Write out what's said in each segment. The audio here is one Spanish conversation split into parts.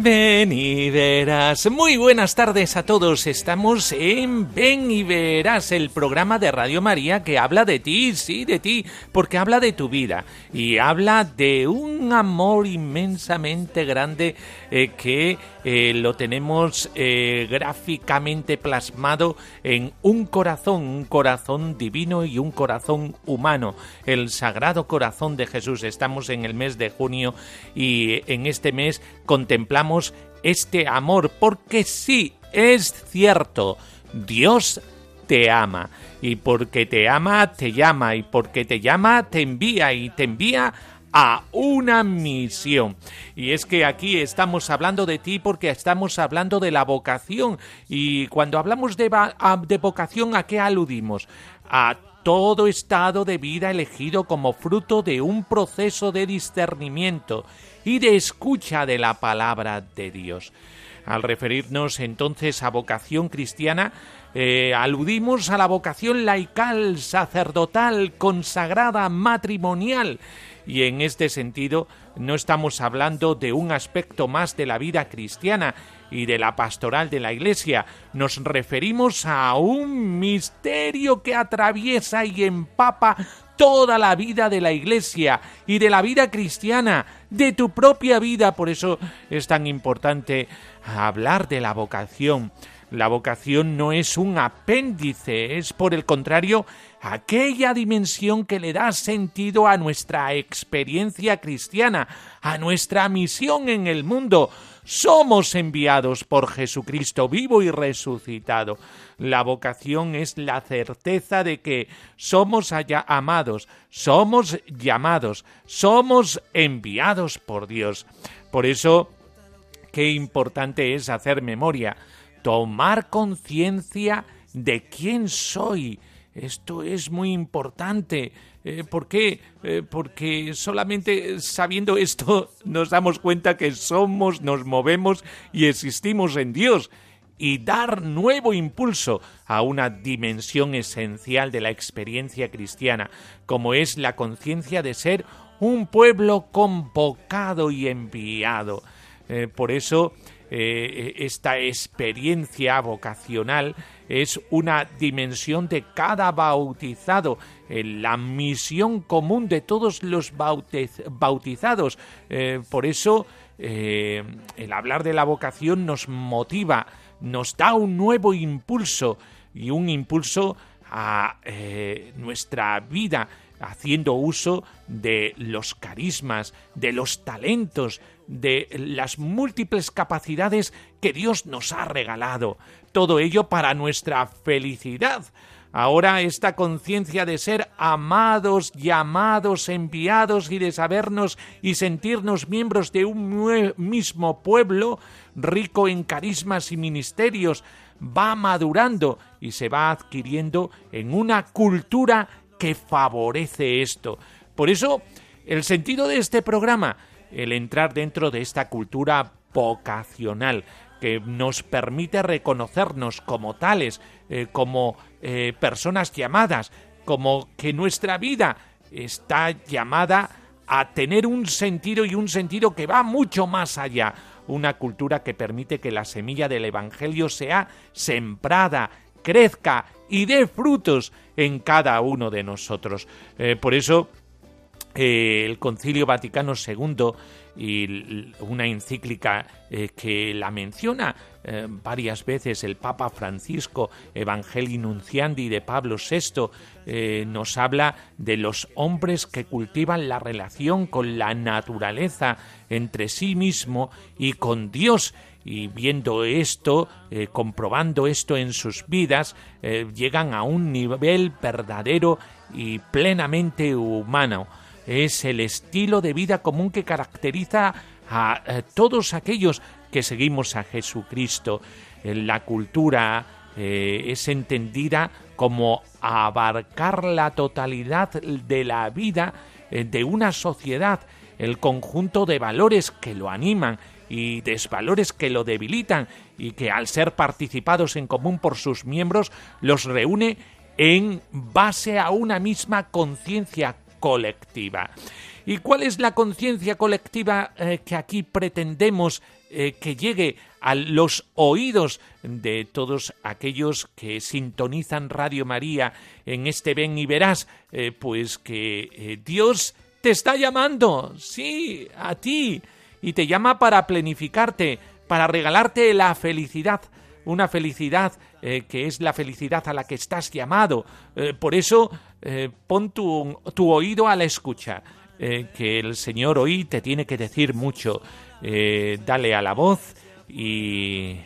Ven y verás. Muy buenas tardes a todos. Estamos en Ven y verás, el programa de Radio María que habla de ti, sí, de ti, porque habla de tu vida y habla de un amor inmensamente grande eh, que eh, lo tenemos eh, gráficamente plasmado en un corazón, un corazón divino y un corazón humano, el Sagrado Corazón de Jesús. Estamos en el mes de junio y en este mes contemplamos este amor, porque sí, es cierto, Dios te ama, y porque te ama, te llama, y porque te llama, te envía, y te envía a una misión. Y es que aquí estamos hablando de ti porque estamos hablando de la vocación. Y cuando hablamos de, de vocación, ¿a qué aludimos? A todo estado de vida elegido como fruto de un proceso de discernimiento y de escucha de la palabra de Dios. Al referirnos entonces a vocación cristiana, eh, aludimos a la vocación laical, sacerdotal, consagrada, matrimonial. Y en este sentido no estamos hablando de un aspecto más de la vida cristiana y de la pastoral de la Iglesia. Nos referimos a un misterio que atraviesa y empapa toda la vida de la Iglesia y de la vida cristiana, de tu propia vida. Por eso es tan importante hablar de la vocación. La vocación no es un apéndice, es por el contrario aquella dimensión que le da sentido a nuestra experiencia cristiana, a nuestra misión en el mundo. Somos enviados por Jesucristo vivo y resucitado. La vocación es la certeza de que somos allá amados, somos llamados, somos enviados por Dios. Por eso, qué importante es hacer memoria, tomar conciencia de quién soy. Esto es muy importante. Eh, ¿Por qué? Eh, porque solamente sabiendo esto nos damos cuenta que somos, nos movemos y existimos en Dios y dar nuevo impulso a una dimensión esencial de la experiencia cristiana, como es la conciencia de ser un pueblo convocado y enviado. Eh, por eso, eh, esta experiencia vocacional es una dimensión de cada bautizado, eh, la misión común de todos los bautizados. por eso, el hablar de la vocación nos motiva nos da un nuevo impulso y un impulso a eh, nuestra vida haciendo uso de los carismas, de los talentos, de las múltiples capacidades que Dios nos ha regalado. Todo ello para nuestra felicidad. Ahora esta conciencia de ser amados, llamados, enviados y de sabernos y sentirnos miembros de un mismo pueblo, rico en carismas y ministerios, va madurando y se va adquiriendo en una cultura que favorece esto. Por eso, el sentido de este programa, el entrar dentro de esta cultura vocacional, que nos permite reconocernos como tales, eh, como eh, personas llamadas, como que nuestra vida está llamada a tener un sentido y un sentido que va mucho más allá, una cultura que permite que la semilla del Evangelio sea sembrada, crezca y dé frutos en cada uno de nosotros. Eh, por eso, eh, el Concilio Vaticano II y una encíclica eh, que la menciona eh, varias veces el Papa Francisco, Evangelii Nunciandi de Pablo VI, nos habla de los hombres que cultivan la relación con la naturaleza entre sí mismo y con Dios. Y viendo esto, comprobando esto en sus vidas, llegan a un nivel verdadero y plenamente humano es el estilo de vida común que caracteriza a, todos aquellos que seguimos a Jesucristo. La cultura eh, es entendida como abarcar la totalidad de la vida eh, de una sociedad, el conjunto de valores que lo animan y desvalores que lo debilitan y que al ser participados en común por sus miembros los reúne en base a una misma conciencia colectiva. ¿Y cuál es la conciencia colectiva eh, que aquí pretendemos eh, que llegue a los oídos de todos aquellos que sintonizan Radio María en este ven y verás? Eh, pues que Dios te está llamando, sí, a ti, y te llama para planificarte, para regalarte la felicidad, una felicidad que es la felicidad a la que estás llamado. por eso eh, pon tu, oído a la escucha, eh, que el Señor hoy te tiene que decir mucho. Eh, dale a la voz y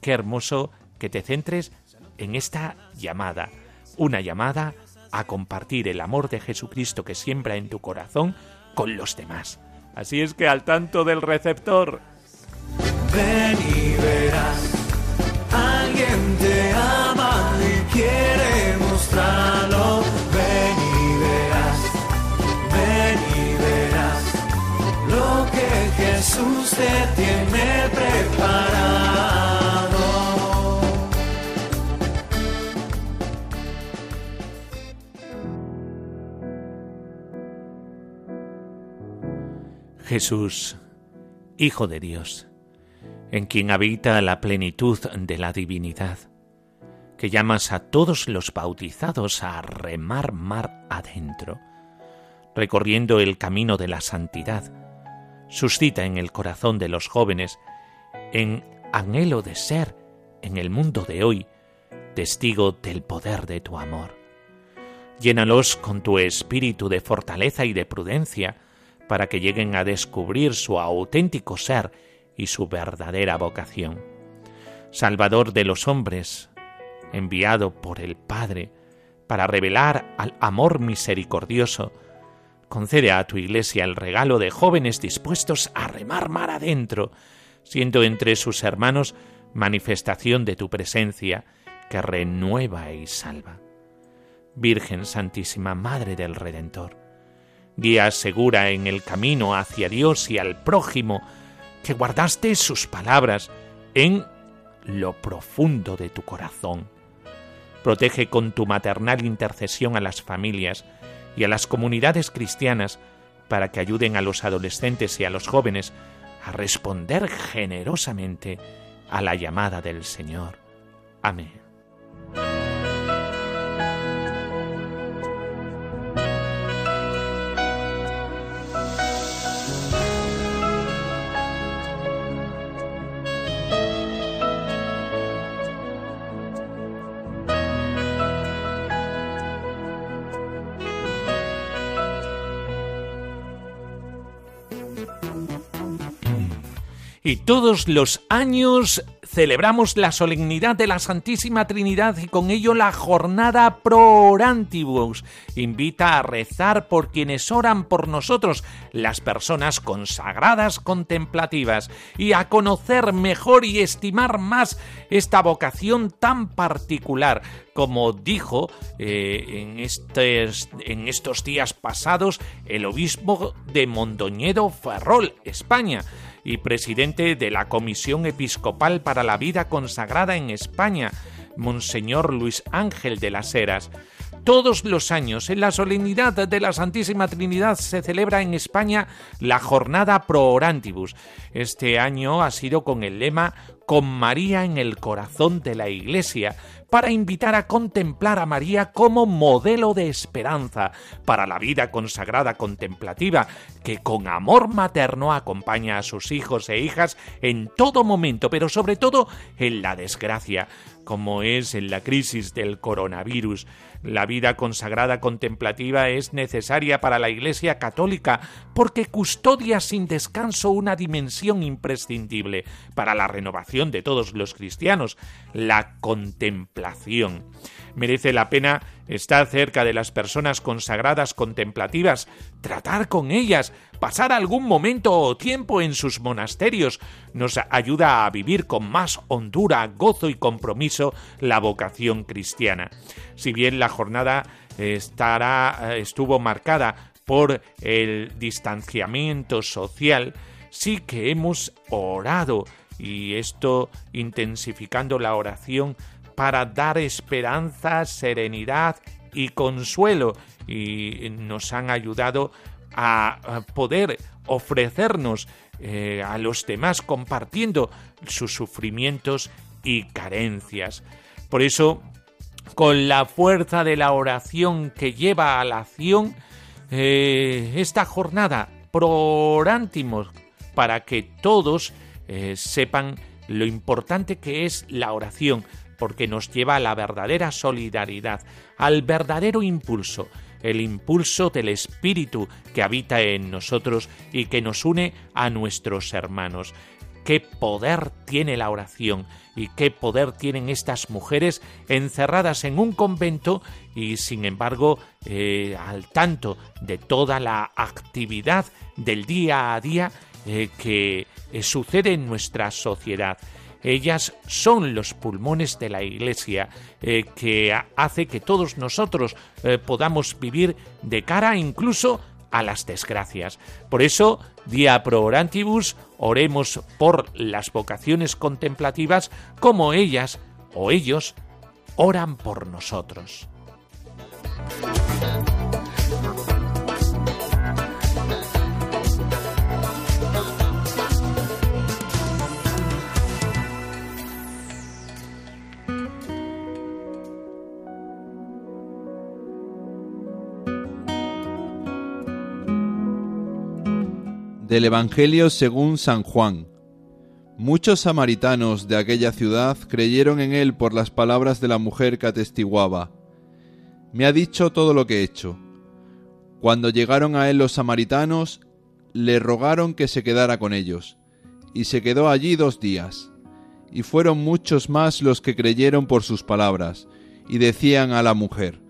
qué hermoso que te centres en esta llamada, una llamada a compartir el amor de Jesucristo que siembra en tu corazón con los demás. Así es que al tanto del receptor. Ven y verás, Jesús te tiene preparado. Jesús, Hijo de Dios, en quien habita la plenitud de la divinidad, que llamas a todos los bautizados a remar mar adentro, recorriendo el camino de la santidad, suscita en el corazón de los jóvenes, en anhelo de ser, en el mundo de hoy, testigo del poder de tu amor. Llénalos con tu espíritu de fortaleza y de prudencia, para que lleguen a descubrir su auténtico ser y su verdadera vocación. Salvador de los hombres, enviado por el Padre para revelar al amor misericordioso, concede a tu iglesia el regalo de jóvenes dispuestos a remar mar adentro, siendo entre sus hermanos manifestación de tu presencia que renueva y salva. Virgen Santísima, Madre del Redentor, guía segura en el camino hacia Dios y al prójimo, que guardaste sus palabras en lo profundo de tu corazón. Protege con tu maternal intercesión a las familias, y a las comunidades cristianas para que ayuden a los adolescentes y a los jóvenes a responder generosamente a la llamada del Señor. Amén. Y todos los años celebramos la solemnidad de la Santísima Trinidad y con ello la jornada pro orantibus. Invita a rezar por quienes oran por nosotros, las personas consagradas contemplativas, y a conocer mejor y estimar más esta vocación tan particular, como dijo eh, en, en estos días pasados el obispo de Mondoñedo Ferrol, España y presidente de la Comisión Episcopal para la Vida Consagrada en España, Monseñor Luis Ángel de las Heras. Todos los años, en la solemnidad de la Santísima Trinidad, se celebra en España la jornada Pro Orantibus. Este año ha sido con el lema con María en el corazón de la Iglesia, para invitar a contemplar a María como modelo de esperanza para la vida consagrada contemplativa, que con amor materno acompaña a sus hijos e hijas en todo momento, pero sobre todo en la desgracia, como es en la crisis del coronavirus. La vida consagrada contemplativa es necesaria para la Iglesia católica porque custodia sin descanso una dimensión imprescindible para la renovación de todos los cristianos, la contemplación. Merece la pena estar cerca de las personas consagradas contemplativas, tratar con ellas, pasar algún momento o tiempo en sus monasterios, nos ayuda a vivir con más hondura, gozo y compromiso la vocación cristiana. Si bien la jornada estará, estuvo marcada por el distanciamiento social, sí que hemos orado y esto intensificando la oración para dar esperanza, serenidad y consuelo y nos han ayudado a poder ofrecernos eh, a los demás compartiendo sus sufrimientos y carencias. Por eso, con la fuerza de la oración que lleva a la acción, eh, esta jornada prorántimos para que todos eh, sepan lo importante que es la oración, porque nos lleva a la verdadera solidaridad, al verdadero impulso, el impulso del Espíritu que habita en nosotros y que nos une a nuestros hermanos. Qué poder tiene la oración y qué poder tienen estas mujeres encerradas en un convento y sin embargo eh, al tanto de toda la actividad del día a día eh, que eh, sucede en nuestra sociedad. Ellas son los pulmones de la Iglesia eh, que hace que todos nosotros eh, podamos vivir de cara incluso a las desgracias. Por eso, día pro orantibus, oremos por las vocaciones contemplativas como ellas o ellos oran por nosotros. Del Evangelio según San Juan. Muchos samaritanos de aquella ciudad creyeron en él por las palabras de la mujer que atestiguaba. Me ha dicho todo lo que he hecho. Cuando llegaron a él los samaritanos, le rogaron que se quedara con ellos, y se quedó allí dos días. Y fueron muchos más los que creyeron por sus palabras, y decían a la mujer,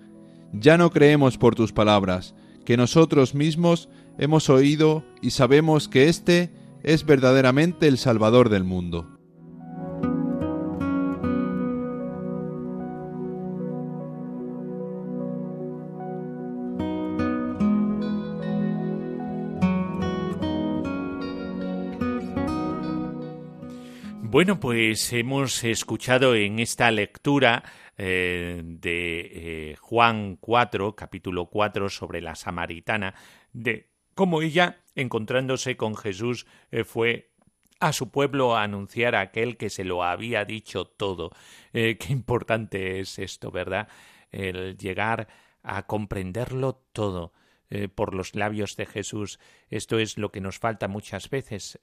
Ya no creemos por tus palabras, que nosotros mismos hemos oído y sabemos que éste es verdaderamente el Salvador del mundo. Bueno, pues hemos escuchado en esta lectura eh, de eh, Juan 4, capítulo 4, sobre la samaritana, de como ella, encontrándose con Jesús, eh, fue a su pueblo a anunciar a aquel que se lo había dicho todo. Eh, qué importante es esto, ¿verdad? El llegar a comprenderlo todo eh, por los labios de Jesús. Esto es lo que nos falta muchas veces,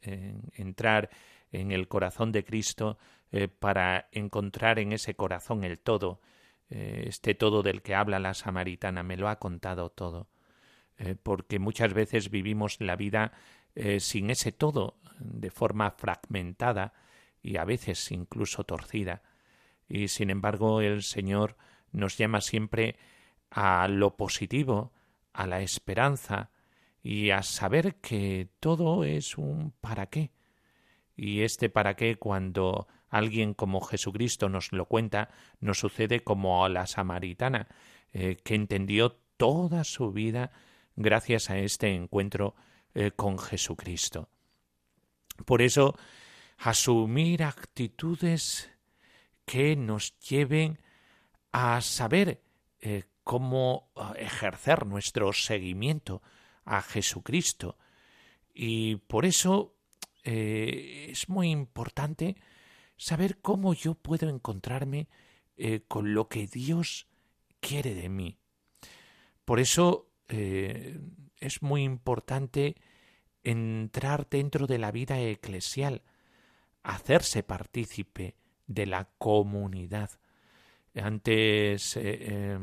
entrar en el corazón de Cristo para encontrar en ese corazón el todo, este todo del que habla la samaritana. Me lo ha contado todo. Eh, porque muchas veces vivimos la vida eh, sin ese todo, de forma fragmentada y a veces incluso torcida. Y sin embargo el Señor nos llama siempre a lo positivo, a la esperanza y a saber que todo es un para qué. Y este para qué cuando alguien como Jesucristo nos lo cuenta, nos sucede como a la samaritana, eh, que entendió toda su vida gracias a este encuentro eh, con Jesucristo. Por eso, asumir actitudes que nos lleven a saber eh, cómo eh, ejercer nuestro seguimiento a Jesucristo. Y por eso es muy importante saber cómo yo puedo encontrarme eh, con lo que Dios quiere de mí. Por eso eh, es muy importante entrar dentro de la vida eclesial, hacerse partícipe de la comunidad. Antes eh,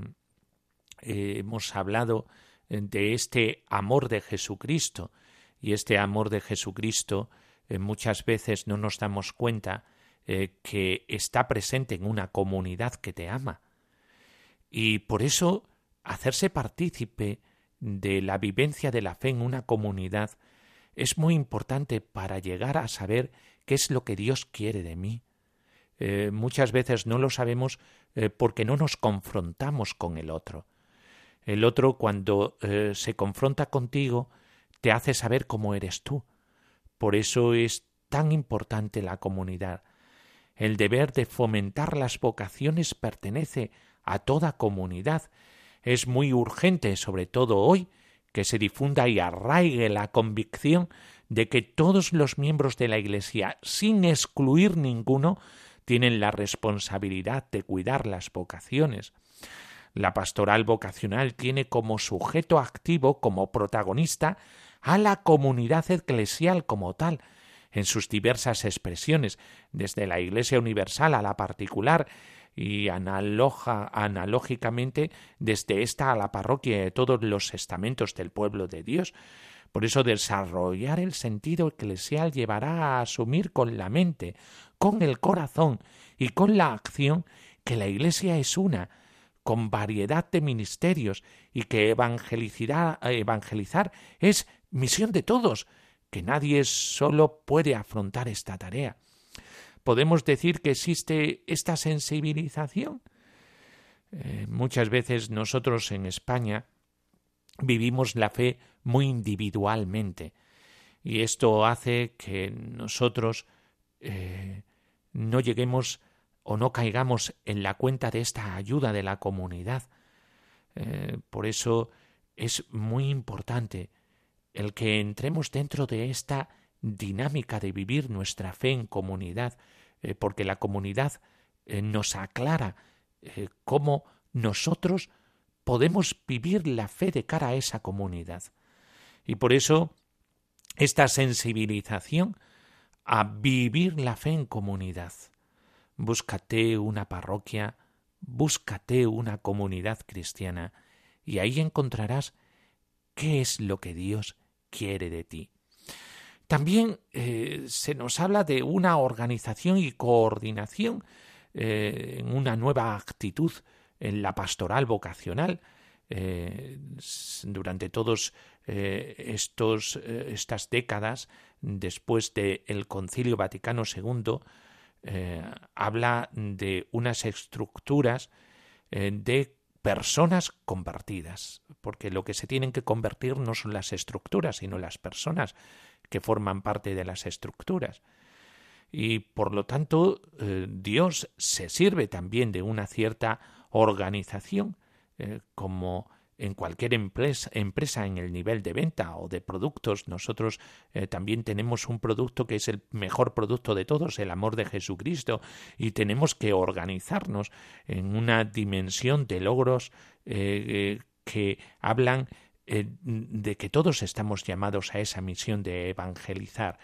hemos hablado de este amor de Jesucristo y este amor de Jesucristo muchas veces no nos damos cuenta eh, que está presente en una comunidad que te ama. Y por eso hacerse partícipe de la vivencia de la fe en una comunidad es muy importante para llegar a saber qué es lo que Dios quiere de mí. Eh, muchas veces no lo sabemos eh, porque no nos confrontamos con el otro. El otro cuando se confronta contigo te hace saber cómo eres tú. Por eso es tan importante la comunidad. El deber de fomentar las vocaciones pertenece a toda comunidad. Es muy urgente, sobre todo hoy, que se difunda y arraigue la convicción de que todos los miembros de la Iglesia, sin excluir ninguno, tienen la responsabilidad de cuidar las vocaciones. La pastoral vocacional tiene como sujeto activo, como protagonista, a la comunidad eclesial como tal, en sus diversas expresiones, desde la Iglesia universal a la particular, y analógicamente desde esta a la parroquia de todos los estamentos del pueblo de Dios. Por eso desarrollar el sentido eclesial llevará a asumir con la mente, con el corazón y con la acción que la Iglesia es una, con variedad de ministerios y que evangelizar es misión de todos, que nadie solo puede afrontar esta tarea. ¿Podemos decir que existe esta sensibilización? Eh, muchas veces nosotros en España vivimos la fe muy individualmente y esto hace que nosotros eh, no lleguemos o no caigamos en la cuenta de esta ayuda de la comunidad. Eh, por eso es muy importante el que entremos dentro de esta dinámica de vivir nuestra fe en comunidad, eh, porque la comunidad eh, nos aclara eh, cómo nosotros podemos vivir la fe de cara a esa comunidad. Y por eso esta sensibilización a vivir la fe en comunidad. Búscate una parroquia, búscate una comunidad cristiana, y ahí encontrarás qué es lo que Dios quiere de ti. También eh, se nos habla de una organización y coordinación eh, en una nueva actitud en la pastoral vocacional. Eh, durante todos estos estas décadas después del Concilio Vaticano II habla de unas estructuras de personas convertidas, porque lo que se tienen que convertir no son las estructuras, sino las personas que forman parte de las estructuras. Y por lo tanto, eh, Dios se sirve también de una cierta organización, eh, como en cualquier empresa en el nivel de venta o de productos, nosotros eh, también tenemos un producto que es el mejor producto de todos, el amor de Jesucristo, y tenemos que organizarnos en una dimensión de logros que hablan eh, de que todos estamos llamados a esa misión de evangelizar.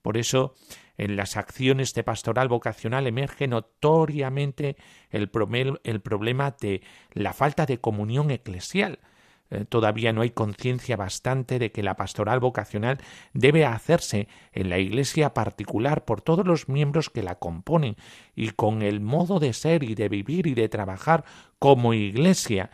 Por eso, en las acciones de pastoral vocacional emerge notoriamente el, problema de la falta de comunión eclesial. Eh, todavía no hay conciencia bastante de que la pastoral vocacional debe hacerse en la iglesia particular por todos los miembros que la componen y con el modo de ser y de vivir y de trabajar como iglesia.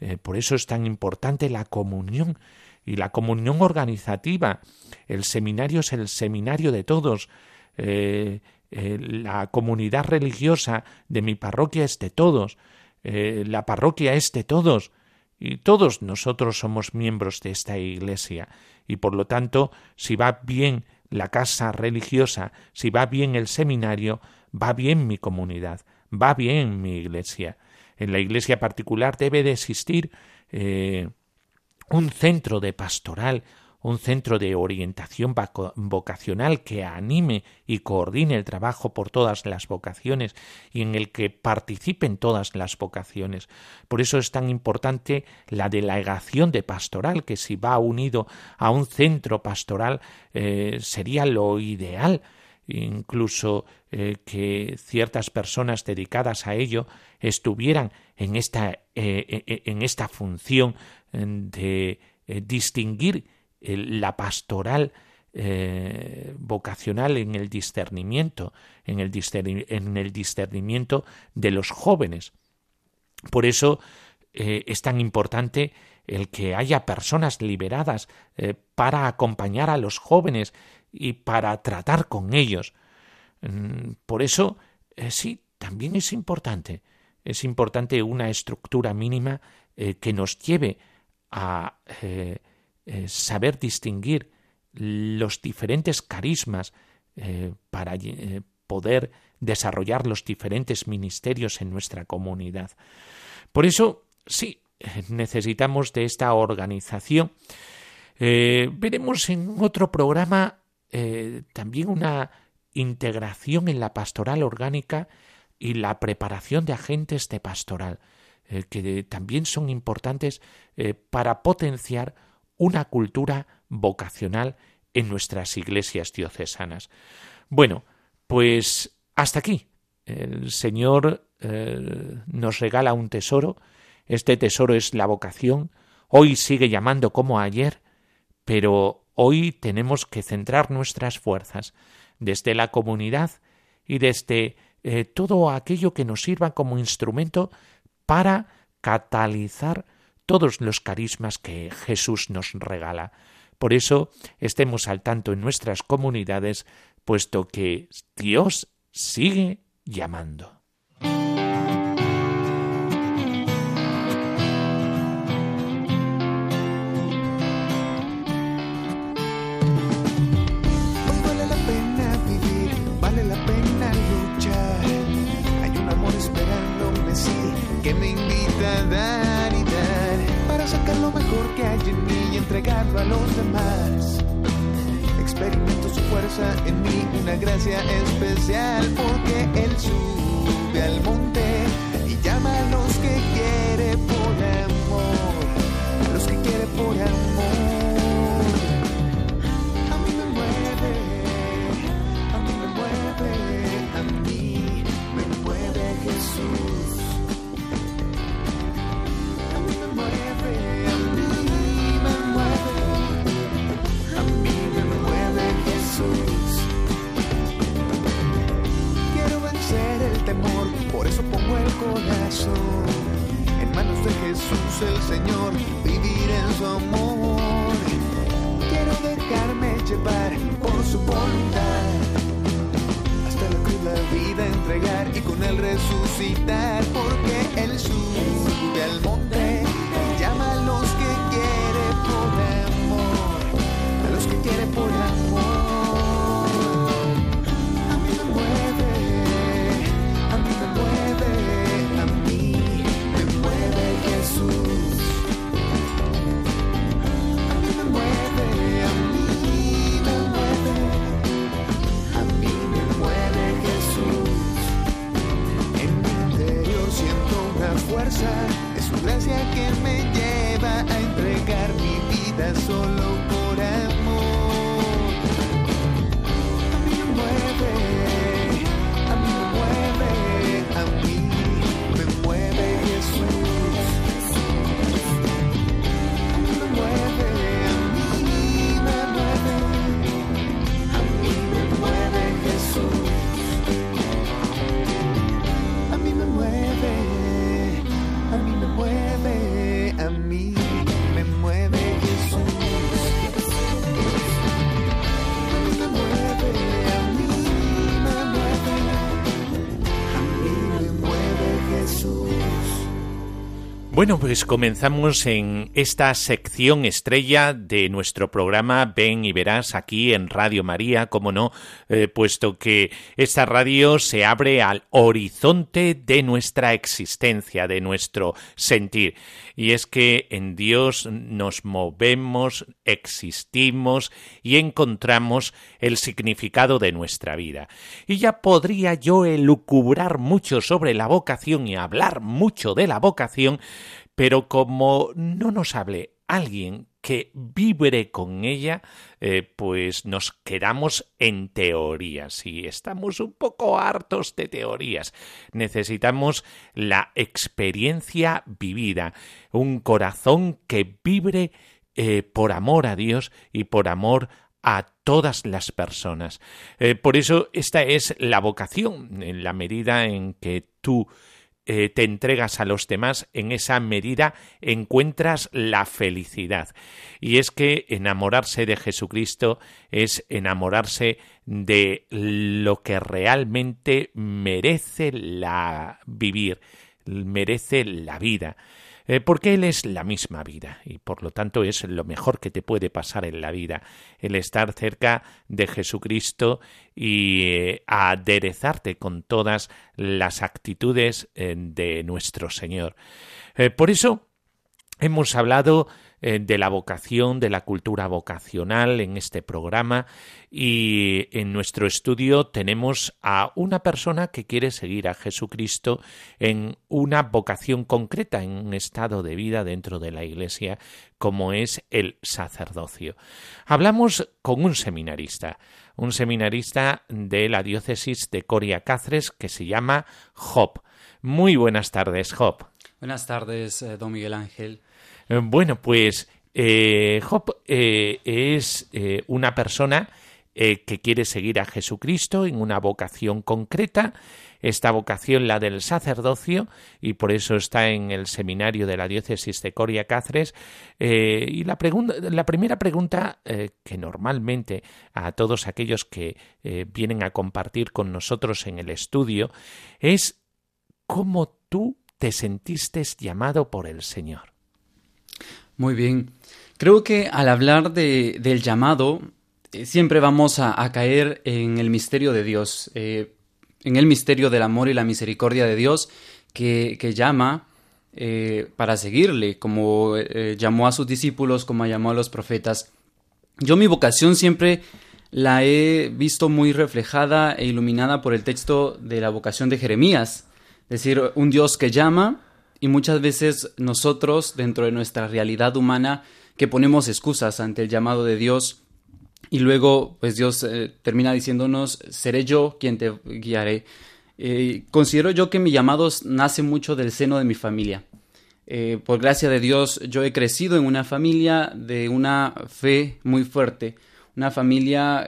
Eh, por eso es tan importante la comunión y la comunión organizativa. El seminario es el seminario de todos. Eh, eh, la comunidad religiosa de mi parroquia es de todos. La parroquia es de todos. Y todos nosotros somos miembros de esta iglesia. Y por lo tanto, si va bien la casa religiosa, si va bien el seminario, va bien mi comunidad, va bien mi iglesia. En la iglesia particular debe de existir un centro de pastoral, un centro de orientación vocacional que anime y coordine el trabajo por todas las vocaciones y en el que participen todas las vocaciones. Por eso es tan importante la delegación de pastoral, que si va unido a un centro pastoral eh, sería lo ideal incluso eh, que ciertas personas dedicadas a ello estuvieran en esta, eh, en esta función de distinguir la pastoral eh, vocacional en el discernimiento, en el, en el, discernimiento de los jóvenes. Por eso eh, es tan importante el que haya personas liberadas eh, para acompañar a los jóvenes y para tratar con ellos. Mm, por eso, sí, también es importante, es importante una estructura mínima que nos lleve a eh, saber distinguir los diferentes carismas eh, para eh, poder desarrollar los diferentes ministerios en nuestra comunidad. Por eso, sí, necesitamos de esta organización. veremos en otro programa también una integración en la pastoral orgánica y la preparación de agentes de pastoral, que también son importantes para potenciar una cultura vocacional en nuestras iglesias diocesanas. Bueno, pues hasta aquí. El Señor eh, nos regala un tesoro. Este tesoro es la vocación. Hoy sigue llamando como ayer, pero hoy tenemos que centrar nuestras fuerzas desde la comunidad y desde eh, todo aquello que nos sirva como instrumento para catalizar todos los carismas que Jesús nos regala. Por eso estemos al tanto en nuestras comunidades, puesto que Dios sigue llamando. Entregarlo a los demás. Experimento su fuerza en mí, una gracia especial, porque Él sube al monte y llama a los que quiere por amor, los que quiere por amor. Por eso pongo el corazón en manos de Jesús el Señor, vivir en su amor. Quiero dejarme llevar por su voluntad, hasta la cruz la vida entregar y con él resucitar, porque él Es su gracia que me lleva a entregar mi vida solo por Bueno, pues comenzamos en esta sección estrella de nuestro programa Ven y Verás aquí en Radio María, como no, eh, puesto que esta radio se abre al horizonte de nuestra existencia, de nuestro sentir. Y es que en Dios nos movemos, existimos y encontramos el significado de nuestra vida. Y ya podría yo elucubrar mucho sobre la vocación y hablar mucho de la vocación, pero como no nos hable alguien que vibre con ella, eh, pues nos quedamos en teorías y estamos un poco hartos de teorías. Necesitamos la experiencia vivida, un corazón que vibre eh, por amor a Dios y por amor a todas las personas. Eh, por eso esta es la vocación, en la medida en que tú eh, te entregas a los demás, en esa medida encuentras la felicidad. Y es que enamorarse de Jesucristo es enamorarse de lo que realmente merece la vivir, merece la vida. Eh, porque Él es la misma vida y por lo tanto es lo mejor que te puede pasar en la vida, el estar cerca de Jesucristo y eh, aderezarte con todas las actitudes eh, de nuestro Señor. por eso hemos hablado de la vocación, de la cultura vocacional en este programa y en nuestro estudio tenemos a una persona que quiere seguir a Jesucristo en una vocación concreta, en un estado de vida dentro de la Iglesia como es el sacerdocio. Hablamos con un seminarista, un seminarista de la diócesis de Coria Cáceres que se llama Job. Muy buenas tardes, Job. Buenas tardes, eh, don Miguel Ángel. Eh, bueno, pues eh, Job eh, es una persona que quiere seguir a Jesucristo en una vocación concreta, esta vocación la del sacerdocio, y por eso está en el seminario de la diócesis de Coria Cáceres. y la, la primera pregunta que normalmente a todos aquellos que vienen a compartir con nosotros en el estudio es cómo tú te sentiste llamado por el Señor. Muy bien. Creo que al hablar de, del llamado, eh, siempre vamos a, caer en el misterio de Dios, eh, en el misterio del amor y la misericordia de Dios que, llama eh, para seguirle, como llamó a sus discípulos, como llamó a los profetas. Yo mi vocación siempre la he visto muy reflejada e iluminada por el texto de la vocación de Jeremías, es decir, un Dios que llama y muchas veces nosotros, dentro de nuestra realidad humana, que ponemos excusas ante el llamado de Dios, y luego, pues Dios eh, termina diciéndonos, seré yo quien te guiaré. Eh, considero yo que mi llamado nace mucho del seno de mi familia. Eh, por gracia de Dios, yo he crecido en una familia de una fe muy fuerte, una familia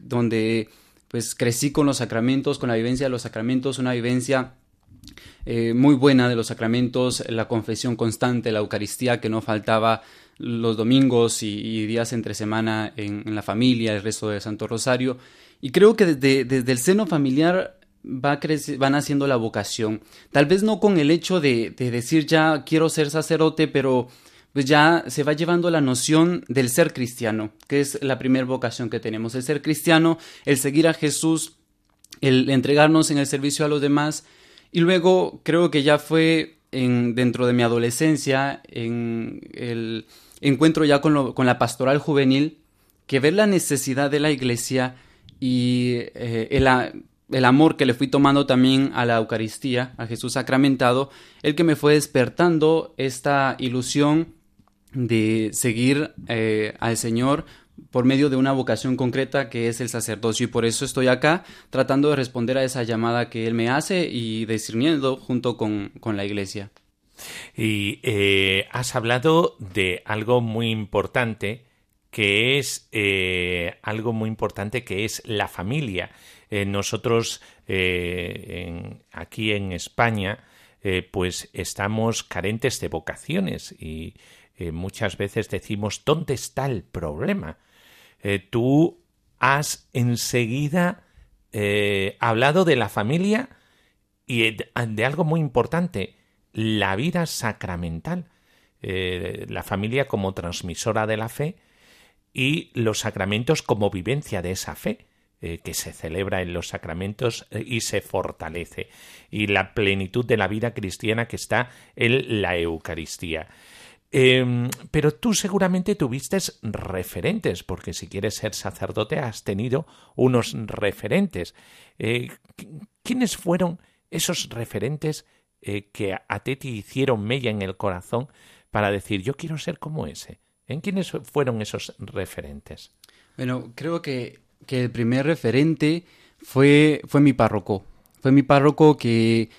donde pues crecí con los sacramentos, con la vivencia de los sacramentos, una vivencia eh, muy buena de los sacramentos, la confesión constante, la Eucaristía que no faltaba los domingos y, días entre semana en, la familia, el resto del Santo Rosario. Y creo que desde, el seno familiar va van haciendo la vocación. Tal vez no con el hecho de, decir ya quiero ser sacerdote, pero pues ya se va llevando la noción del ser cristiano, que es la primera vocación que tenemos, el ser cristiano, el seguir a Jesús, el entregarnos en el servicio a los demás y luego creo que ya fue en, dentro de mi adolescencia, en el encuentro ya con, con la pastoral juvenil, que ver la necesidad de la iglesia y eh, el, el, amor que le fui tomando también a la Eucaristía, a Jesús sacramentado, el que me fue despertando esta ilusión de seguir eh, al Señor por medio de una vocación concreta que es el sacerdocio y por eso estoy acá tratando de responder a esa llamada que él me hace y discerniendo junto con, la iglesia. Y eh, has hablado de algo muy importante que es eh, algo muy importante que es la familia. Eh, nosotros aquí en España pues estamos carentes de vocaciones y muchas veces decimos ¿dónde está el problema? Eh, tú has enseguida eh, hablado de la familia y de, algo muy importante, la vida sacramental, eh, la familia como transmisora de la fe y los sacramentos como vivencia de esa fe. Que se celebra en los sacramentos y se fortalece, y la plenitud de la vida cristiana que está en la Eucaristía. Em, pero tú seguramente tuviste referentes, porque si quieres ser sacerdote has tenido unos referentes. ¿Quiénes fueron esos referentes que a ti te hicieron mella en el corazón para decir yo quiero ser como ese? ¿En quiénes fueron esos referentes? Bueno, creo que, que el primer referente fue, fue mi párroco. Fue mi párroco que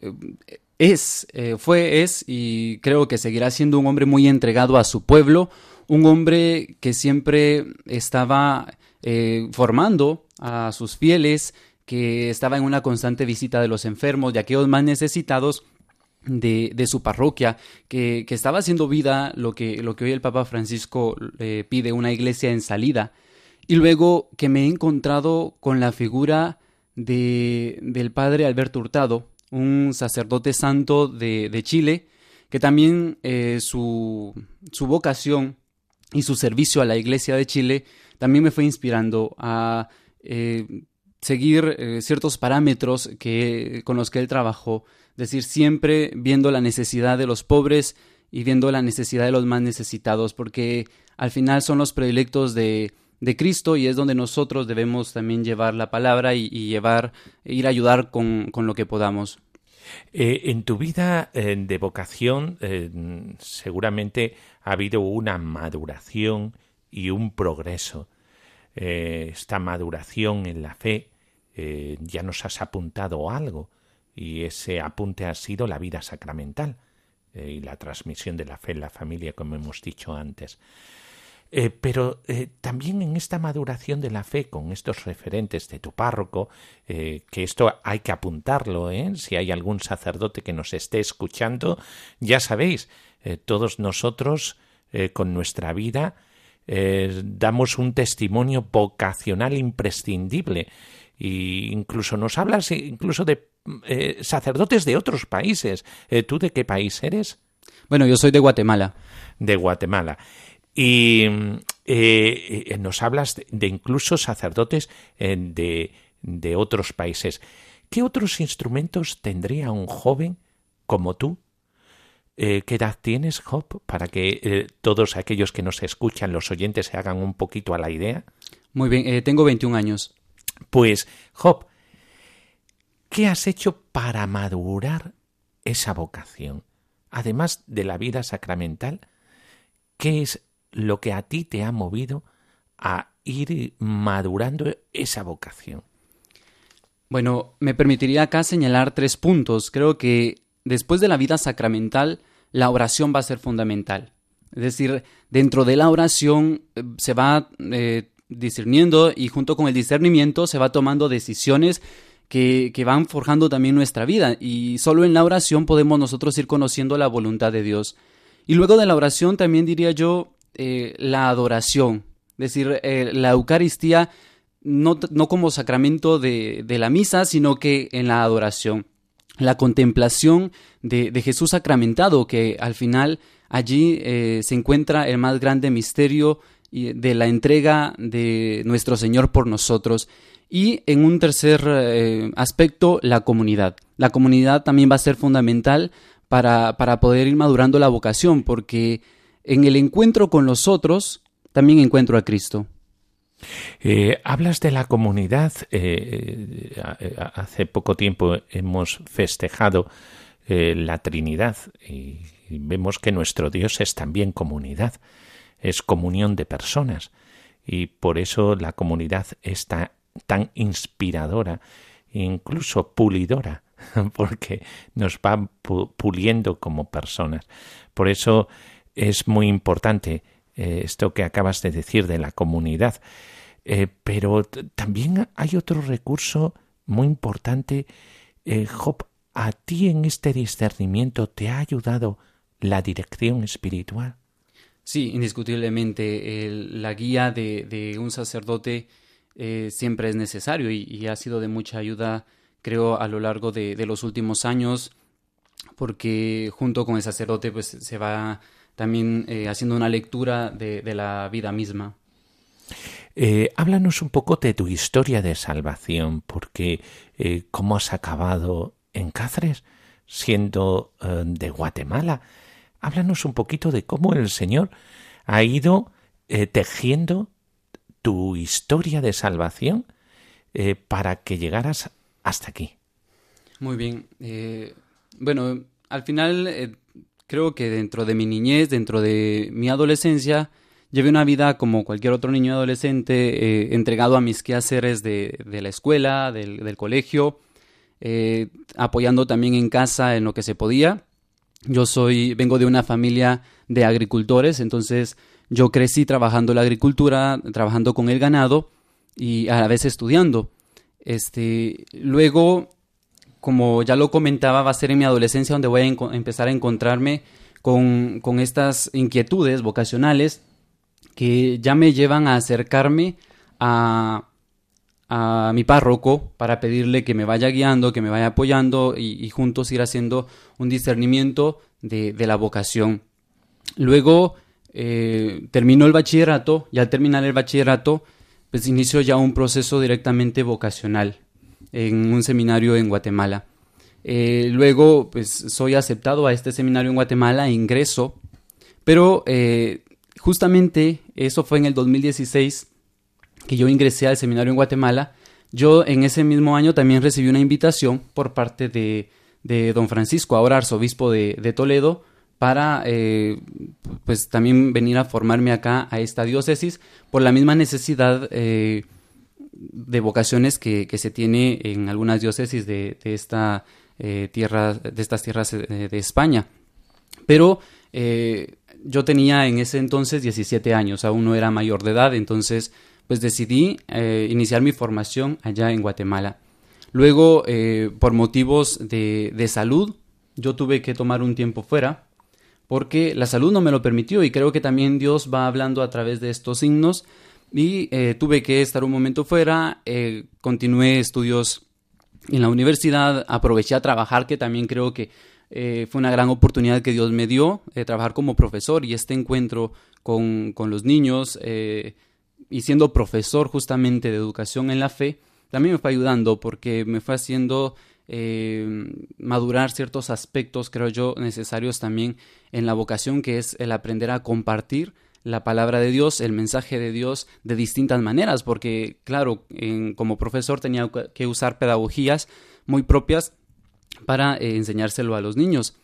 eh, es, eh, fue, es y creo que seguirá siendo un hombre muy entregado a su pueblo, un hombre que siempre estaba eh, formando a sus fieles, que estaba en una constante visita de los enfermos, de aquellos más necesitados, de, de, su parroquia, que, que, estaba haciendo vida lo que, lo que hoy el Papa Francisco le pide, una iglesia en salida. Y luego que me he encontrado con la figura de, del padre Alberto Hurtado, un sacerdote santo de, de Chile, que también eh, su, su vocación y su servicio a la iglesia de Chile también me fue inspirando a eh, seguir eh, ciertos parámetros que, con los que él trabajó decir, siempre viendo la necesidad de los pobres y viendo la necesidad de los más necesitados, porque al final son los predilectos de, de Cristo y es donde nosotros debemos también llevar la palabra y, llevar, ir a ayudar con, con lo que podamos. Eh, en tu vida eh, de vocación eh, seguramente ha habido una maduración y un progreso. esta maduración en la fe ya nos has apuntado algo y ese apunte ha sido la vida sacramental y la transmisión de la fe en la familia, como hemos dicho antes. Eh, pero eh, también en esta maduración de la fe con estos referentes de tu párroco, que esto hay que apuntarlo, si hay algún sacerdote que nos esté escuchando, ya sabéis, todos nosotros con nuestra vida damos un testimonio vocacional imprescindible e incluso nos hablas incluso de eh, sacerdotes de otros países. Eh, ¿Tú de qué país eres? Bueno, yo soy de Guatemala. De Guatemala. Y eh, nos hablas de, incluso sacerdotes de, de otros países. ¿Qué otros instrumentos tendría un joven como tú ¿Qué edad tienes, Job? Para que todos aquellos que nos escuchan, los oyentes, se hagan un poquito a la idea. Muy bien, tengo 21 años. Pues, Job, ¿Qué has hecho para madurar esa vocación? Además de la vida sacramental, ¿qué es lo que a ti te ha movido a ir madurando esa vocación? Bueno, me permitiría acá señalar tres puntos. Creo que después de la vida sacramental, la oración va a ser fundamental. Es decir, dentro de la oración eh, se va eh, discerniendo y junto con el discernimiento se va tomando decisiones que, van forjando también nuestra vida y solo en la oración podemos nosotros ir conociendo la voluntad de Dios. Y luego de la oración también diría yo eh, la adoración, es decir, eh, la Eucaristía no, no como sacramento de, de, la misa, sino que en la adoración, la contemplación de, de Jesús sacramentado, que al final allí eh, se encuentra el más grande misterio de la entrega de nuestro Señor por nosotros. Y en un tercer aspecto, la comunidad. La comunidad también va a ser fundamental para, para, poder ir madurando la vocación, porque en el encuentro con los otros también encuentro a Cristo. Eh, hablas de la comunidad. Eh, hace poco tiempo hemos festejado la Trinidad y vemos que nuestro Dios es también comunidad, es comunión de personas y por eso la comunidad está tan inspiradora, incluso pulidora, porque nos va puliendo como personas. Por eso es muy importante eh, esto que acabas de decir de la comunidad. Eh, pero también hay otro recurso muy importante. Eh, Job, ¿a ti en este discernimiento te ha ayudado la dirección espiritual? Sí, indiscutiblemente. la guía de, de un sacerdote eh, siempre es necesario y, ha sido de mucha ayuda, creo, a lo largo de, los últimos años. porque junto con el sacerdote pues se va también eh, haciendo una lectura de, la vida misma. Eh, háblanos un poco de tu historia de salvación, porque eh, cómo has acabado en Cáceres, siendo de Guatemala. Háblanos un poquito de cómo el Señor ha ido tejiendo tu historia de salvación para que llegaras hasta aquí. Muy bien. bueno, al final creo que dentro de mi niñez, dentro de mi adolescencia, llevé una vida como cualquier otro niño adolescente, eh, entregado a mis quehaceres de, la escuela, del, colegio, eh, apoyando también en casa en lo que se podía. Yo soy, vengo de una familia de agricultores, entonces yo crecí trabajando la agricultura, trabajando con el ganado y a la vez estudiando. Este, luego como ya lo comentaba, va a ser en mi adolescencia donde voy a empezar a encontrarme con, estas inquietudes vocacionales que ya me llevan a acercarme a, mi párroco para pedirle que me vaya guiando, que me vaya apoyando y, juntos ir haciendo un discernimiento de, la vocación. Luego eh, terminó el bachillerato y al terminar el bachillerato pues inició ya un proceso directamente vocacional en un seminario en Guatemala. Eh, luego, pues soy aceptado a este seminario en Guatemala, ingreso, pero eh, justamente eso fue en el 2016 que yo ingresé al seminario en Guatemala. Yo en ese mismo año también recibí una invitación por parte de, don Francisco, ahora arzobispo de, Toledo, para eh, pues también venir a formarme acá a esta diócesis por la misma necesidad de vocaciones que, se tiene en algunas diócesis de, esta, eh, tierra, de estas tierras eh, de España. Pero eh, yo tenía en ese entonces 17 años, aún no era mayor de edad, entonces pues decidí iniciar mi formación allá en Guatemala. Luego, por motivos de, de salud, yo tuve que tomar un tiempo fuera porque la salud no me lo permitió y creo que también Dios va hablando a través de estos signos y eh, tuve que estar un momento fuera, eh, continué estudios en la universidad, aproveché a trabajar, que también creo que eh, fue una gran oportunidad que Dios me dio, de trabajar como profesor y este encuentro con, con los niños y siendo profesor justamente de educación en la fe, también me fue ayudando porque me fue haciendo madurar ciertos aspectos, creo yo, necesarios también en la vocación, que es el aprender a compartir la palabra de Dios, el mensaje de Dios de distintas maneras, porque claro, como profesor tenía que usar pedagogías muy propias para eh, enseñárselo a los niños.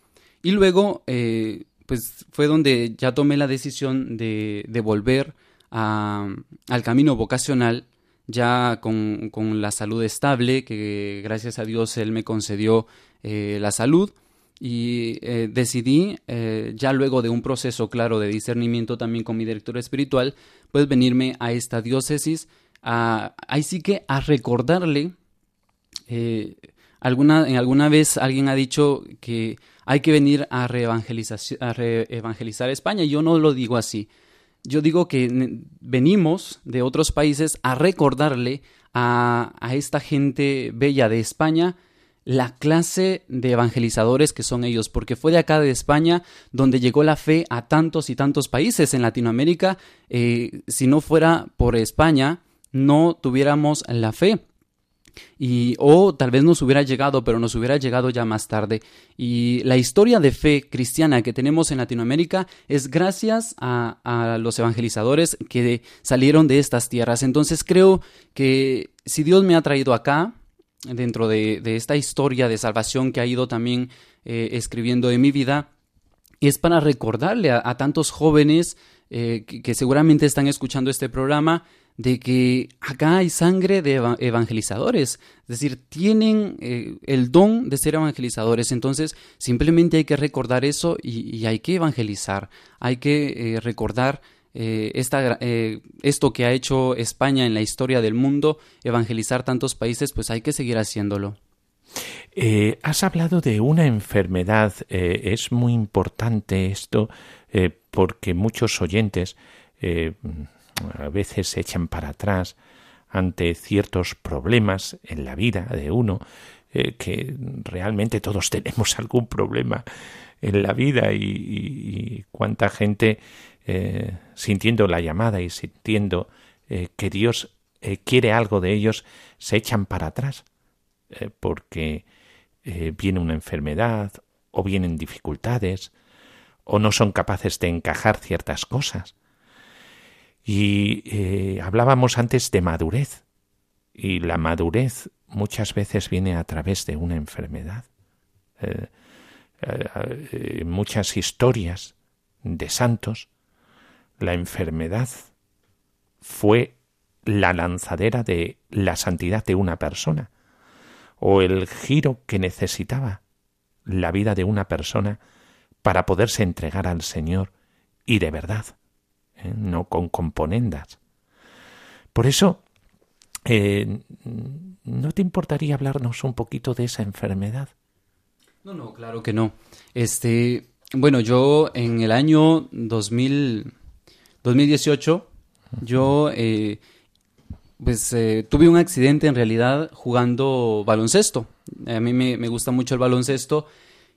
Y luego, eh, pues fue donde ya tomé la decisión de, volver al camino vocacional, ya con, la salud estable, que gracias a Dios Él me concedió eh, la salud y eh, decidí, eh, ya luego de un proceso claro de discernimiento también con mi director espiritual, pues venirme a esta diócesis, a, ahí sí que a recordarle, eh, alguna, en alguna vez alguien ha dicho que hay que venir a, a reevangelizar España, yo no lo digo así. Yo digo que venimos de otros países a recordarle a, a esta gente bella de España, la clase de evangelizadores que son ellos, porque fue de acá de España donde llegó la fe a tantos y tantos países en Latinoamérica. Eh, si no fuera por España, no tuviéramos la fe. Y, o tal vez nos hubiera llegado, pero nos hubiera llegado ya más tarde. Y la historia de fe cristiana que tenemos en Latinoamérica es gracias a, a los evangelizadores que salieron de estas tierras. Entonces creo que si Dios me ha traído acá, dentro de, esta historia de salvación que ha ido también eh, escribiendo en mi vida, es para recordarle a, tantos jóvenes eh, que, seguramente están escuchando este programa de que acá hay sangre de evangelizadores, es decir, tienen eh, el don de ser evangelizadores, entonces simplemente hay que recordar eso y, hay que evangelizar, hay que recordar eh, eh, esto que ha hecho España en la historia del mundo, evangelizar tantos países, pues hay que seguir haciéndolo. Eh, has hablado de una enfermedad. es muy importante esto porque muchos oyentes a veces se echan para atrás ante ciertos problemas en la vida de uno, que realmente todos tenemos algún problema en la vida y, cuánta gente eh, sintiendo la llamada y sintiendo eh, que Dios quiere algo de ellos, se echan para atrás porque viene una enfermedad o vienen dificultades o no son capaces de encajar ciertas cosas. Y eh, hablábamos antes de madurez. Y la madurez muchas veces viene a través de una enfermedad. Eh, eh, muchas historias de santos, la enfermedad fue la lanzadera de la santidad de una persona, o el giro que necesitaba la vida de una persona para poderse entregar al Señor y de verdad, ¿eh? no con componendas. Por eso, eh, ¿no te importaría hablarnos un poquito de esa enfermedad? No, no, claro que no. Este, bueno, yo en el año 2000, 2018, yo eh, pues tuve un accidente en realidad jugando baloncesto. A mí me, me gusta mucho el baloncesto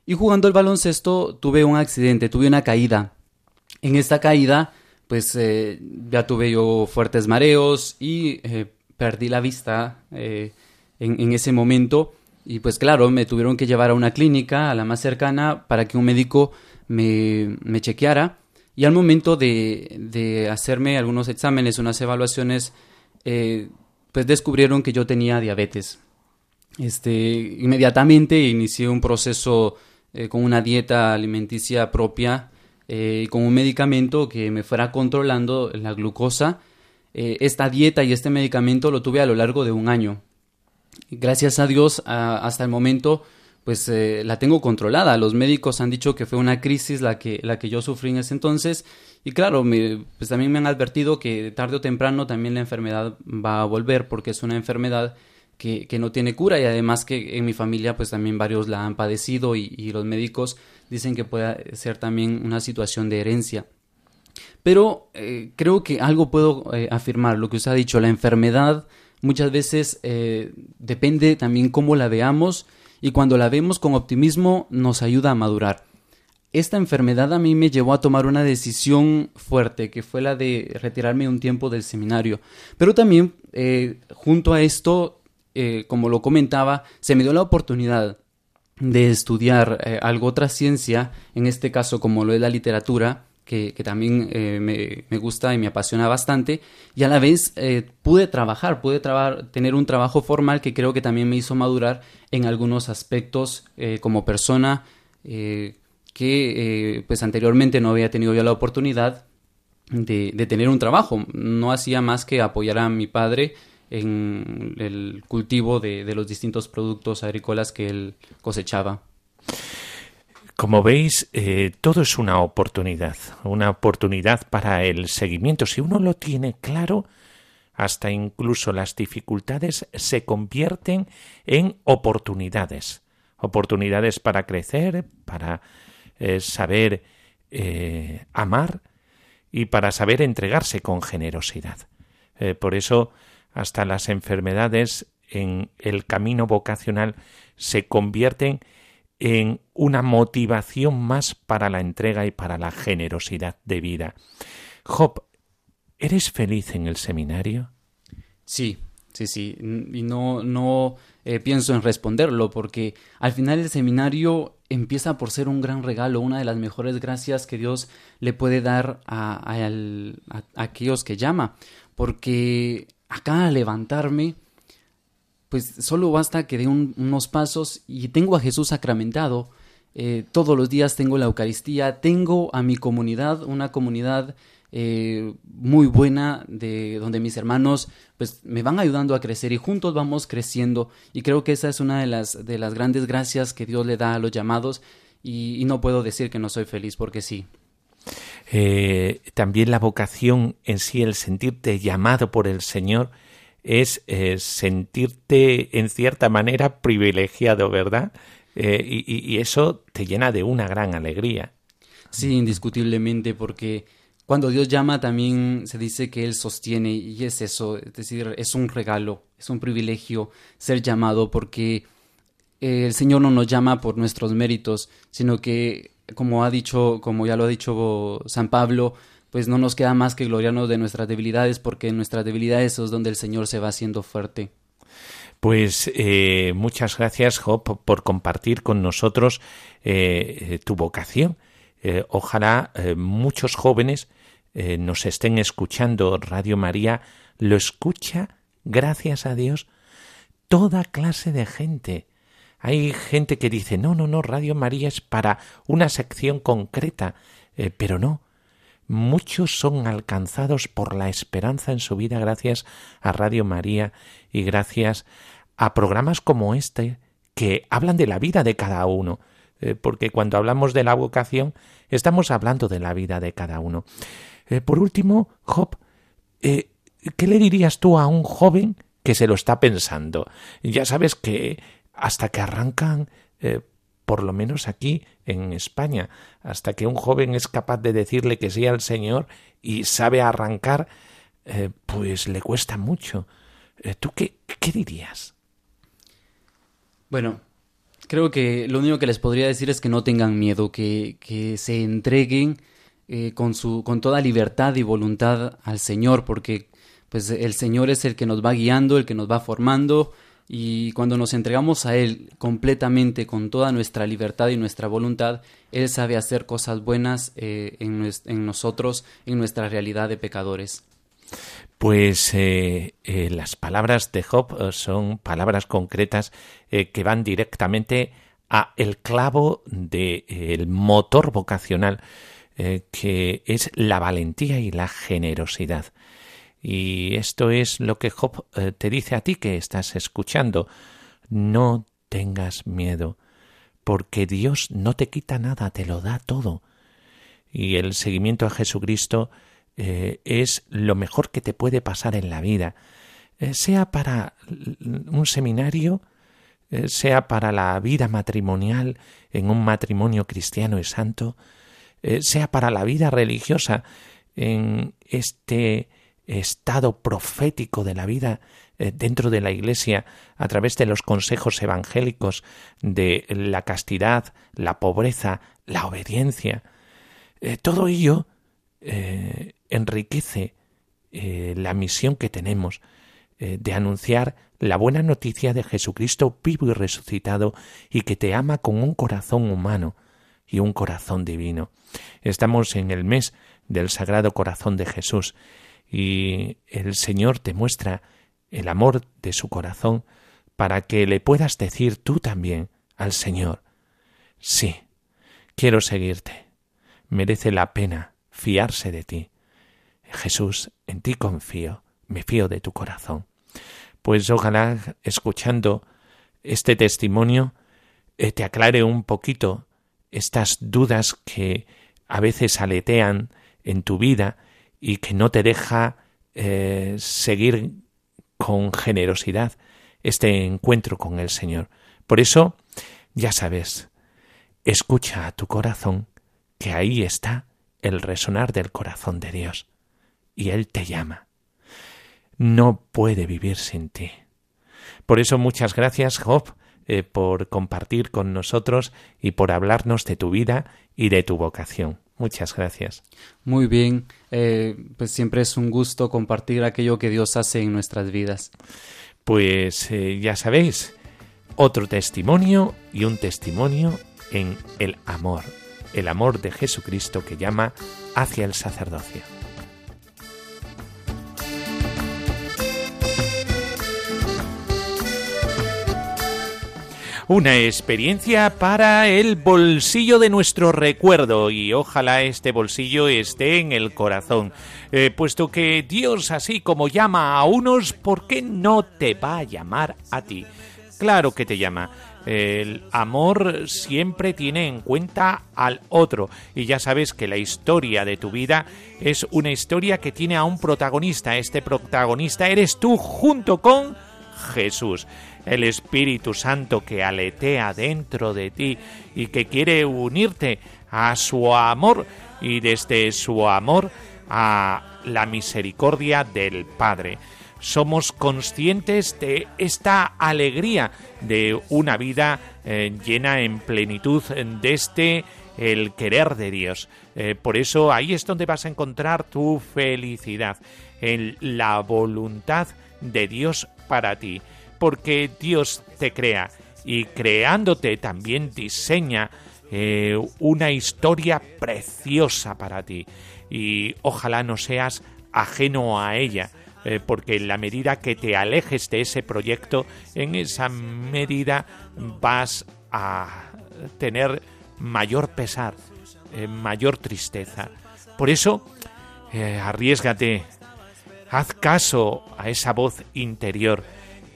y jugando el baloncesto tuve un accidente, tuve una caída. En esta caída, pues eh, ya tuve yo fuertes mareos y eh, perdí la vista eh, en, ese momento. Y pues claro, me tuvieron que llevar a una clínica, a la más cercana, para que un médico me, me chequeara. Y al momento de, de, hacerme algunos exámenes, unas evaluaciones, pues descubrieron que yo tenía diabetes. Este, inmediatamente inicié un proceso eh, con una dieta alimenticia propia eh, y con un medicamento que me fuera controlando la glucosa. Eh, esta dieta y este medicamento lo tuve a lo largo de un año. Gracias a Dios, hasta el momento, pues la tengo controlada. Los médicos han dicho que fue una crisis la que, la que yo sufrí en ese entonces. Y claro, pues también me han advertido que tarde o temprano también la enfermedad va a volver porque es una enfermedad que, no tiene cura y además que en mi familia pues también varios la han padecido y, los médicos dicen que puede ser también una situación de herencia. Pero eh, creo que algo puedo eh, afirmar, lo que usted ha dicho, la enfermedad muchas veces eh, depende también cómo la veamos y cuando la vemos con optimismo nos ayuda a madurar. Esta enfermedad a mí me llevó a tomar una decisión fuerte, que fue la de retirarme un tiempo del seminario. Pero también, junto a esto, eh, como lo comentaba, se me dio la oportunidad de estudiar eh, algo otra ciencia, en este caso como lo es la literatura, que, también eh, me, gusta y me apasiona bastante, y a la vez pude trabajar, pude tener un trabajo formal que creo que también me hizo madurar en algunos aspectos como persona que pues anteriormente no había tenido yo la oportunidad de, de tener un trabajo, no hacía más que apoyar a mi padre en el cultivo de, los distintos productos agrícolas que él cosechaba. Como veis, eh, todo es una oportunidad, una oportunidad para el seguimiento. Si uno lo tiene claro, hasta incluso las dificultades se convierten en oportunidades. Oportunidades para crecer, para eh, saber eh, amar y para saber entregarse con generosidad. por eso hasta las enfermedades en el camino vocacional se convierten en una motivación más para la entrega y para la generosidad de vida. Job, ¿eres feliz en el seminario? Sí, sí, sí. Y no, no eh, pienso en responderlo porque al final el seminario empieza por ser un gran regalo, una de las mejores gracias que Dios le puede dar a, a aquellos que llama. Porque acá levantarme, pues solo basta que dé unos pasos y tengo a Jesús sacramentado. Eh, todos los días tengo la Eucaristía, tengo a mi comunidad, una comunidad eh, muy buena de donde mis hermanos pues me van ayudando a crecer y juntos vamos creciendo y creo que esa es una de las de las grandes gracias que Dios le da a los llamados y, no puedo decir que no soy feliz porque sí. Eh, también la vocación en sí, el sentirte llamado por el Señor, es eh, sentirte en cierta manera privilegiado, ¿verdad? Eh, y, eso te llena de una gran alegría. Sí, indiscutiblemente, porque cuando Dios llama también se dice que Él sostiene y es eso, es decir, es un regalo, es un privilegio ser llamado porque eh, el Señor no nos llama por nuestros méritos, sino que, como ha dicho, como ya lo ha dicho San Pablo, pues no nos queda más que gloriarnos de nuestras debilidades, porque en nuestras debilidades es donde el Señor se va haciendo fuerte. Pues eh, muchas gracias, Job, por compartir con nosotros eh, tu vocación. ojalá muchos jóvenes nos estén escuchando. Radio María lo escucha, gracias a Dios, toda clase de gente. Hay gente que dice, no, no, no, Radio María es para una sección concreta, eh, pero no. Muchos son alcanzados por la esperanza en su vida gracias a Radio María y gracias a programas como este que hablan de la vida de cada uno, eh, porque cuando hablamos de la vocación estamos hablando de la vida de cada uno. Eh, por último, Job, ¿qué le dirías tú a un joven que se lo está pensando? Ya sabes que hasta que arrancan, eh, por lo menos aquí en España, hasta que un joven es capaz de decirle que sí al Señor y sabe arrancar, eh, pues le cuesta mucho. Eh, ¿Tú qué, dirías? Bueno, creo que lo único que les podría decir es que no tengan miedo, que, que se entreguen con, su, con toda libertad y voluntad al Señor, porque pues el Señor es el que nos va guiando, el que nos va formando, y cuando nos entregamos a Él completamente, con toda nuestra libertad y nuestra voluntad, Él sabe hacer cosas buenas eh, en, nosotros, en nuestra realidad de pecadores. Pues eh, eh, las palabras de Job son palabras concretas que van directamente a el clavo del motor vocacional que es la valentía y la generosidad. Y esto es lo que Job eh, te dice a ti que estás escuchando. No tengas miedo, porque Dios no te quita nada, te lo da todo. Y el seguimiento a Jesucristo eh, es lo mejor que te puede pasar en la vida, eh, sea para un seminario, sea para la vida matrimonial en un matrimonio cristiano y santo, sea para la vida religiosa en este estado profético de la vida eh, dentro de la Iglesia a través de los consejos evangélicos de la castidad, la pobreza, la obediencia. Eh, todo ello eh, enriquece la misión que tenemos de anunciar la buena noticia de Jesucristo vivo y resucitado y que te ama con un corazón humano y un corazón divino. Estamos en el mes del Sagrado Corazón de Jesús y el Señor te muestra el amor de su corazón para que le puedas decir tú también al Señor, sí, quiero seguirte, merece la pena fiarse de ti. Jesús, en ti confío, me fío de tu corazón. Pues ojalá, escuchando este testimonio, eh, te aclare un poquito estas dudas que a veces aletean en tu vida y que no te deja eh, seguir con generosidad este encuentro con el Señor. Por eso, ya sabes, escucha a tu corazón, que ahí está el resonar del corazón de Dios, y Él te llama. No puede vivir sin ti. Por eso muchas gracias, Job, eh, por compartir con nosotros y por hablarnos de tu vida y de tu vocación. Muchas gracias. Muy bien, eh, pues siempre es un gusto compartir aquello que Dios hace en nuestras vidas. Pues eh, ya sabéis, otro testimonio y un testimonio en el amor, el amor de Jesucristo que llama hacia el sacerdocio. Una experiencia para el bolsillo de nuestro recuerdo y ojalá este bolsillo esté en el corazón, eh, puesto que Dios así como llama a unos, ¿por qué no te va a llamar a ti? Claro que te llama. El amor siempre tiene en cuenta al otro y ya sabes que la historia de tu vida es una historia que tiene a un protagonista. Este protagonista eres tú junto con Jesús el Espíritu Santo que aletea dentro de ti y que quiere unirte a su amor y desde su amor a la misericordia del Padre. Somos conscientes de esta alegría de una vida eh, llena en plenitud de este el querer de Dios. Eh, por eso ahí es donde vas a encontrar tu felicidad, en la voluntad de Dios para ti, porque Dios te crea y creándote también diseña eh, una historia preciosa para ti y ojalá no seas ajeno a ella. Eh, porque en la medida que te alejes de ese proyecto, en esa medida vas a tener mayor pesar, eh, mayor tristeza. Por eso, arriesgate, haz caso a esa voz interior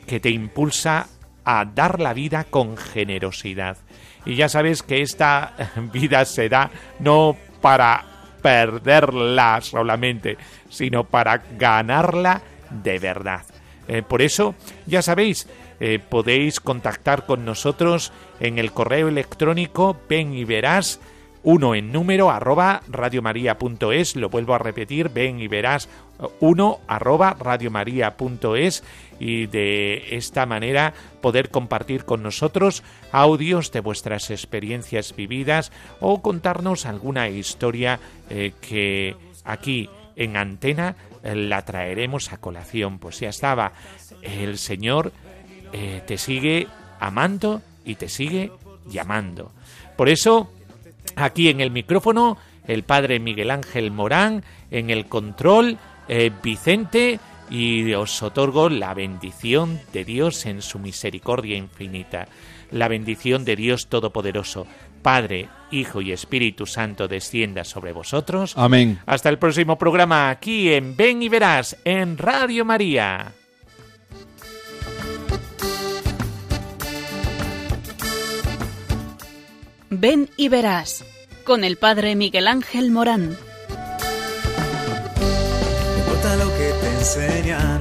que te impulsa a dar la vida con generosidad. Y ya sabes que esta vida se da no para perderla solamente, sino para ganarla de verdad. Eh, por eso, ya sabéis, eh, podéis contactar con nosotros en el correo electrónico ven y verás uno en número arroba radiomaria.es, lo vuelvo a repetir, ven y verás uno arroba radiomaria.es y de esta manera poder compartir con nosotros audios de vuestras experiencias vividas o contarnos alguna historia eh, que aquí en antena eh, la traeremos a colación. Pues ya estaba, el Señor eh, te sigue amando y te sigue llamando. Por eso, aquí en el micrófono, el Padre Miguel Ángel Morán, en el control, Vicente, y os otorgo la bendición de Dios en su misericordia infinita, la bendición de Dios Todopoderoso, Padre, Hijo y Espíritu Santo descienda sobre vosotros. Amén. Hasta el próximo programa aquí en Ven y Verás en Radio María. Ven y Verás con el Padre Miguel Ángel Morán. enseñar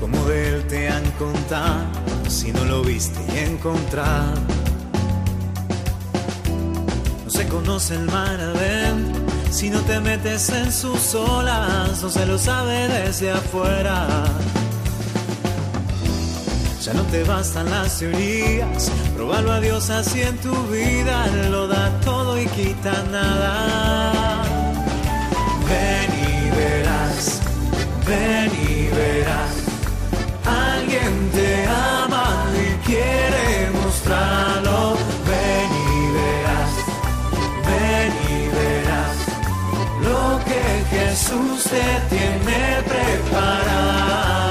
como de él te han contado, si no lo viste y encontrar. No se conoce el mar adentro, si no te metes en sus olas, no se lo sabe desde afuera. Ya no te bastan las teorías, probalo a Dios así en tu vida, lo da todo y quita nada. Ven y verás Ven y verás, alguien te ama y quiere mostrarlo. Ven y verás, ven y verás lo que Jesús te tiene preparado.